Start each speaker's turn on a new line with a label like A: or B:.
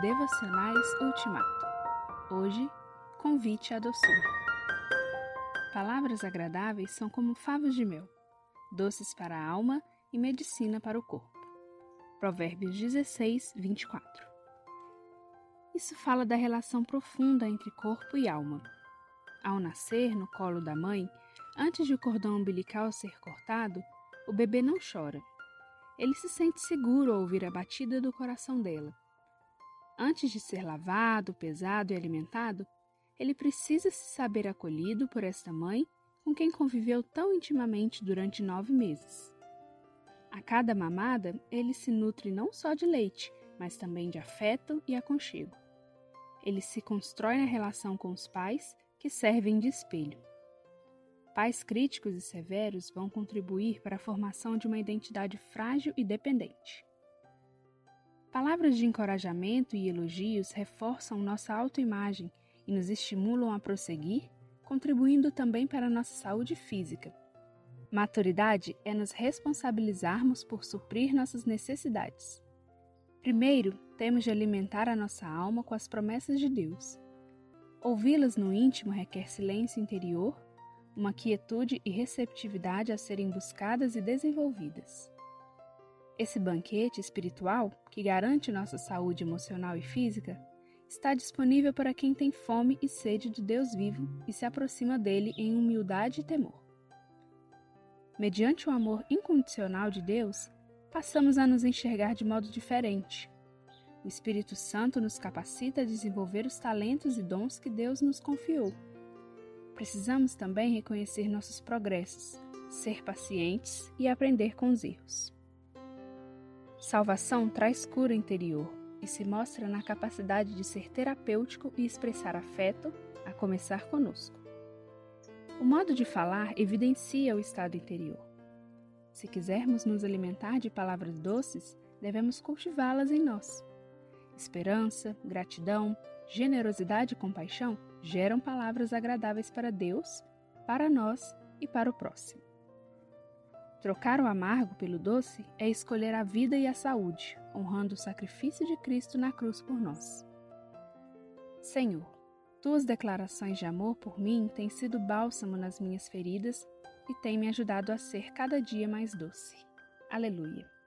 A: Devocionais Ultimato. Hoje, convite à doçura. Palavras agradáveis são como favos de mel, doces para a alma e medicina para o corpo. Provérbios 16, 24. Isso fala da relação profunda entre corpo e alma. Ao nascer no colo da mãe, antes de o cordão umbilical ser cortado, o bebê não chora. Ele se sente seguro ao ouvir a batida do coração dela Antes de ser lavado, pesado e alimentado, ele precisa se saber acolhido por esta mãe com quem conviveu tão intimamente durante nove meses. A cada mamada, ele se nutre não só de leite, mas também de afeto e aconchego. Ele se constrói na relação com os pais, que servem de espelho. Pais críticos e severos vão contribuir para a formação de uma identidade frágil e dependente. Palavras de encorajamento e elogios reforçam nossa autoimagem e nos estimulam a prosseguir, contribuindo também para nossa saúde física. Maturidade é nos responsabilizarmos por suprir nossas necessidades. Primeiro, temos de alimentar a nossa alma com as promessas de Deus. Ouvi-las no íntimo requer silêncio interior, uma quietude e receptividade a serem buscadas e desenvolvidas. Esse banquete espiritual, que garante nossa saúde emocional e física, está disponível para quem tem fome e sede do Deus vivo e se aproxima dele em humildade e temor. Mediante o amor incondicional de Deus, passamos a nos enxergar de modo diferente. O Espírito Santo nos capacita a desenvolver os talentos e dons que Deus nos confiou. Precisamos também reconhecer nossos progressos, ser pacientes e aprender com os erros. Salvação traz cura interior e se mostra na capacidade de ser terapêutico e expressar afeto, a começar conosco. O modo de falar evidencia o estado interior. Se quisermos nos alimentar de palavras doces, devemos cultivá-las em nós. Esperança, gratidão, generosidade e compaixão geram palavras agradáveis para Deus, para nós e para o próximo. Trocar o amargo pelo doce é escolher a vida e a saúde, honrando o sacrifício de Cristo na cruz por nós. Senhor, tuas declarações de amor por mim têm sido bálsamo nas minhas feridas e têm me ajudado a ser cada dia mais doce. Aleluia.